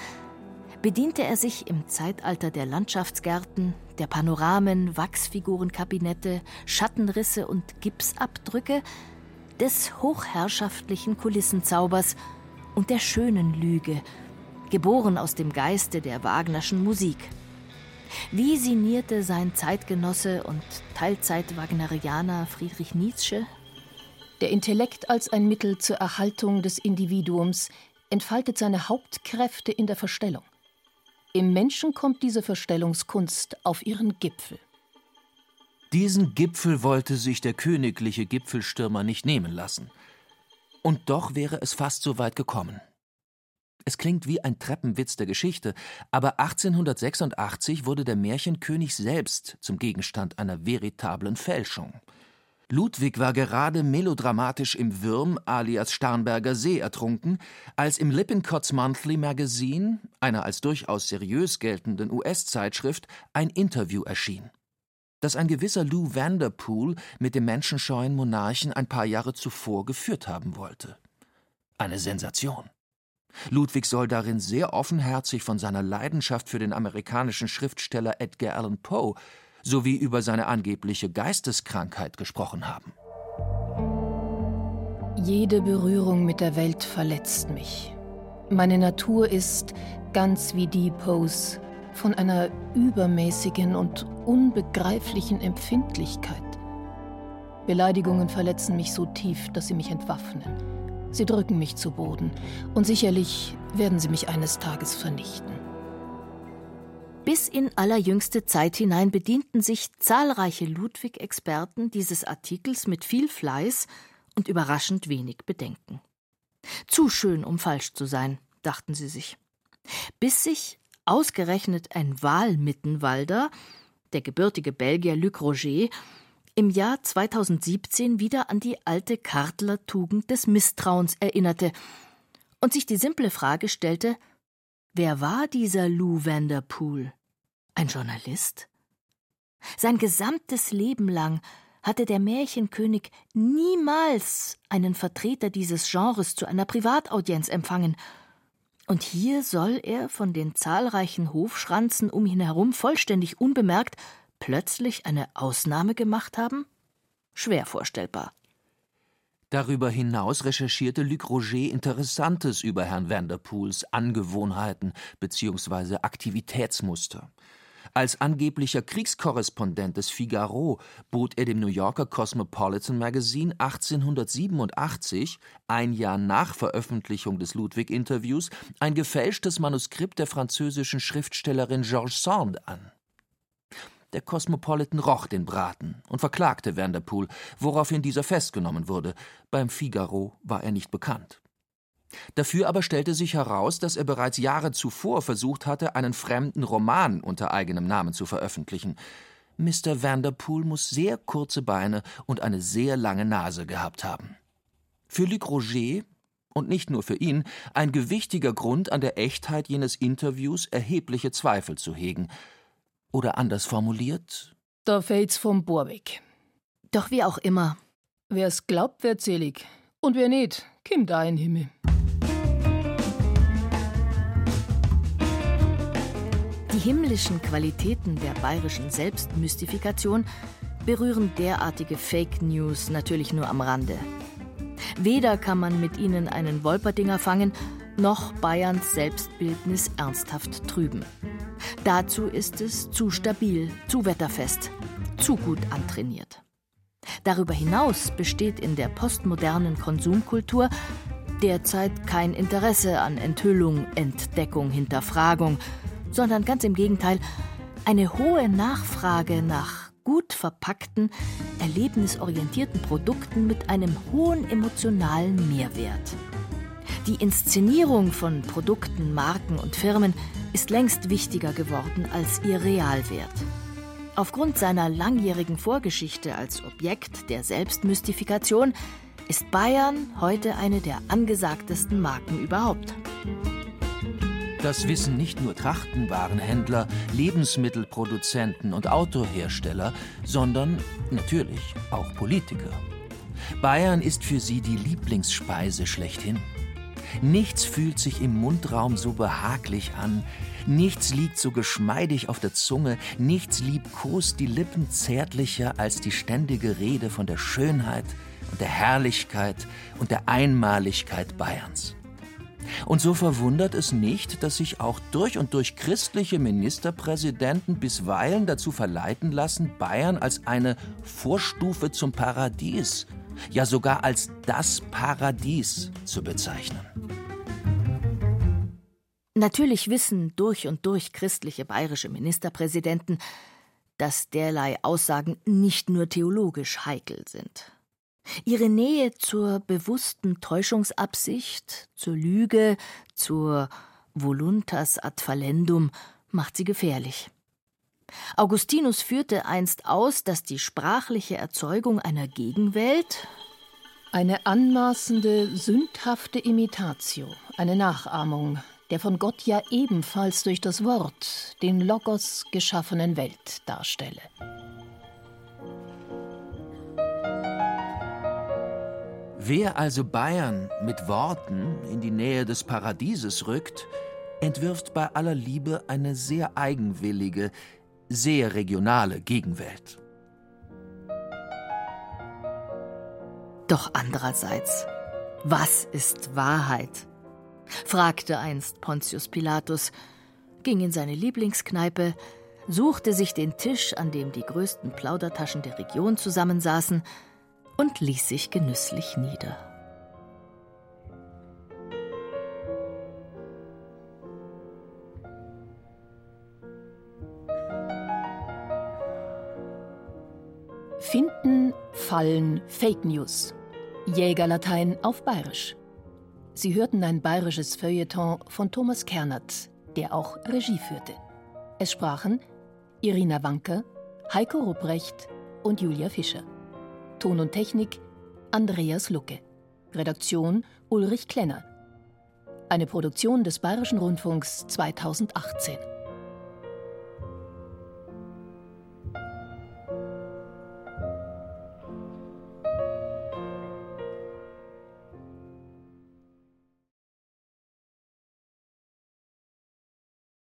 bediente er sich im Zeitalter der Landschaftsgärten, der Panoramen, Wachsfigurenkabinette, Schattenrisse und Gipsabdrücke des hochherrschaftlichen Kulissenzaubers und der schönen Lüge, geboren aus dem Geiste der Wagnerschen Musik. Wie sinnierte sein Zeitgenosse und Teilzeit-Wagnerianer Friedrich Nietzsche? Der Intellekt als ein Mittel zur Erhaltung des Individuums entfaltet seine Hauptkräfte in der Verstellung. Im Menschen kommt diese Verstellungskunst auf ihren Gipfel. Diesen Gipfel wollte sich der königliche Gipfelstürmer nicht nehmen lassen. Und doch wäre es fast so weit gekommen. Es klingt wie ein Treppenwitz der Geschichte, aber 1886 wurde der Märchenkönig selbst zum Gegenstand einer veritablen Fälschung. Ludwig war gerade melodramatisch im Würm alias Starnberger See ertrunken, als im Lippincott's Monthly Magazine, einer als durchaus seriös geltenden US-Zeitschrift, ein Interview erschien, das ein gewisser Lou Vanderpool mit dem menschenscheuen Monarchen ein paar Jahre zuvor geführt haben wollte. Eine Sensation. Ludwig soll darin sehr offenherzig von seiner Leidenschaft für den amerikanischen Schriftsteller Edgar Allan Poe sowie über seine angebliche Geisteskrankheit gesprochen haben. Jede Berührung mit der Welt verletzt mich. Meine Natur ist, ganz wie die Poes, von einer übermäßigen und unbegreiflichen Empfindlichkeit. Beleidigungen verletzen mich so tief, dass sie mich entwaffnen. Sie drücken mich zu Boden und sicherlich werden sie mich eines Tages vernichten. Bis in allerjüngste Zeit hinein bedienten sich zahlreiche Ludwig-Experten dieses Artikels mit viel Fleiß und überraschend wenig Bedenken. Zu schön, um falsch zu sein, dachten sie sich. Bis sich ausgerechnet ein Wahlmittenwalder, der gebürtige Belgier Luc Roger, im Jahr 2017 wieder an die alte Kartler-Tugend des Misstrauens erinnerte und sich die simple Frage stellte: Wer war dieser Lou Vanderpool? Ein Journalist? Sein gesamtes Leben lang hatte der Märchenkönig niemals einen Vertreter dieses Genres zu einer Privataudienz empfangen. Und hier soll er von den zahlreichen Hofschranzen um ihn herum vollständig unbemerkt plötzlich eine Ausnahme gemacht haben? Schwer vorstellbar. Darüber hinaus recherchierte Luc Roger Interessantes über Herrn Vanderpools Angewohnheiten bzw. Aktivitätsmuster. Als angeblicher Kriegskorrespondent des Figaro bot er dem New Yorker Cosmopolitan Magazine 1887, ein Jahr nach Veröffentlichung des Ludwig-Interviews, ein gefälschtes Manuskript der französischen Schriftstellerin Georges Sand an. Der Cosmopolitan roch den Braten und verklagte Vanderpool, woraufhin dieser festgenommen wurde. Beim Figaro war er nicht bekannt. Dafür aber stellte sich heraus, dass er bereits Jahre zuvor versucht hatte, einen fremden Roman unter eigenem Namen zu veröffentlichen. Mr. Vanderpool muss sehr kurze Beine und eine sehr lange Nase gehabt haben. Für Luc Roger, und nicht nur für ihn, ein gewichtiger Grund, an der Echtheit jenes Interviews erhebliche Zweifel zu hegen – oder anders formuliert? Da fällt's vom Bohr weg. Doch wie auch immer. Wer's glaubt, wird selig. Und wer nicht, kommt da in Himmel. Die himmlischen Qualitäten der bayerischen Selbstmystifikation berühren derartige Fake News natürlich nur am Rande. Weder kann man mit ihnen einen Wolperdinger fangen, noch Bayerns Selbstbildnis ernsthaft trüben. Dazu ist es zu stabil, zu wetterfest, zu gut antrainiert. Darüber hinaus besteht in der postmodernen Konsumkultur derzeit kein Interesse an Enthüllung, Entdeckung, Hinterfragung, sondern ganz im Gegenteil eine hohe Nachfrage nach gut verpackten, erlebnisorientierten Produkten mit einem hohen emotionalen Mehrwert. Die Inszenierung von Produkten, Marken und Firmen ist längst wichtiger geworden als ihr Realwert. Aufgrund seiner langjährigen Vorgeschichte als Objekt der Selbstmystifikation ist Bayern heute eine der angesagtesten Marken überhaupt. Das wissen nicht nur Trachtenwarenhändler, Lebensmittelproduzenten und Autohersteller, sondern natürlich auch Politiker. Bayern ist für sie die Lieblingsspeise schlechthin. Nichts fühlt sich im Mundraum so behaglich an, nichts liegt so geschmeidig auf der Zunge, nichts liebkost die Lippen zärtlicher als die ständige Rede von der Schönheit und der Herrlichkeit und der Einmaligkeit Bayerns. Und so verwundert es nicht, dass sich auch durch und durch christliche Ministerpräsidenten bisweilen dazu verleiten lassen, Bayern als eine Vorstufe zum Paradies, ja sogar als das Paradies zu bezeichnen. Natürlich wissen durch und durch christliche bayerische Ministerpräsidenten, dass derlei Aussagen nicht nur theologisch heikel sind. Ihre Nähe zur bewussten Täuschungsabsicht, zur Lüge, zur voluntas ad fallendum macht sie gefährlich. Augustinus führte einst aus, dass die sprachliche Erzeugung einer Gegenwelt eine anmaßende, sündhafte Imitatio, eine Nachahmung der von Gott ja ebenfalls durch das Wort, den Logos geschaffenen Welt darstelle. Wer also Bayern mit Worten in die Nähe des Paradieses rückt, entwirft bei aller Liebe eine sehr eigenwillige, sehr regionale Gegenwelt. Doch andererseits, was ist Wahrheit? fragte einst Pontius Pilatus, ging in seine Lieblingskneipe, suchte sich den Tisch, an dem die größten Plaudertaschen der Region zusammensaßen, und ließ sich genüsslich nieder. Finden, Fallen, Fake News. Jägerlatein auf Bayerisch. Sie hörten ein bayerisches Feuilleton von Thomas Kernert, der auch Regie führte. Es sprachen Irina Wanker, Heiko Rupprecht und Julia Fischer. Ton und Technik Andreas Lucke. Redaktion Ulrich Klenner. Eine Produktion des Bayerischen Rundfunks 2018.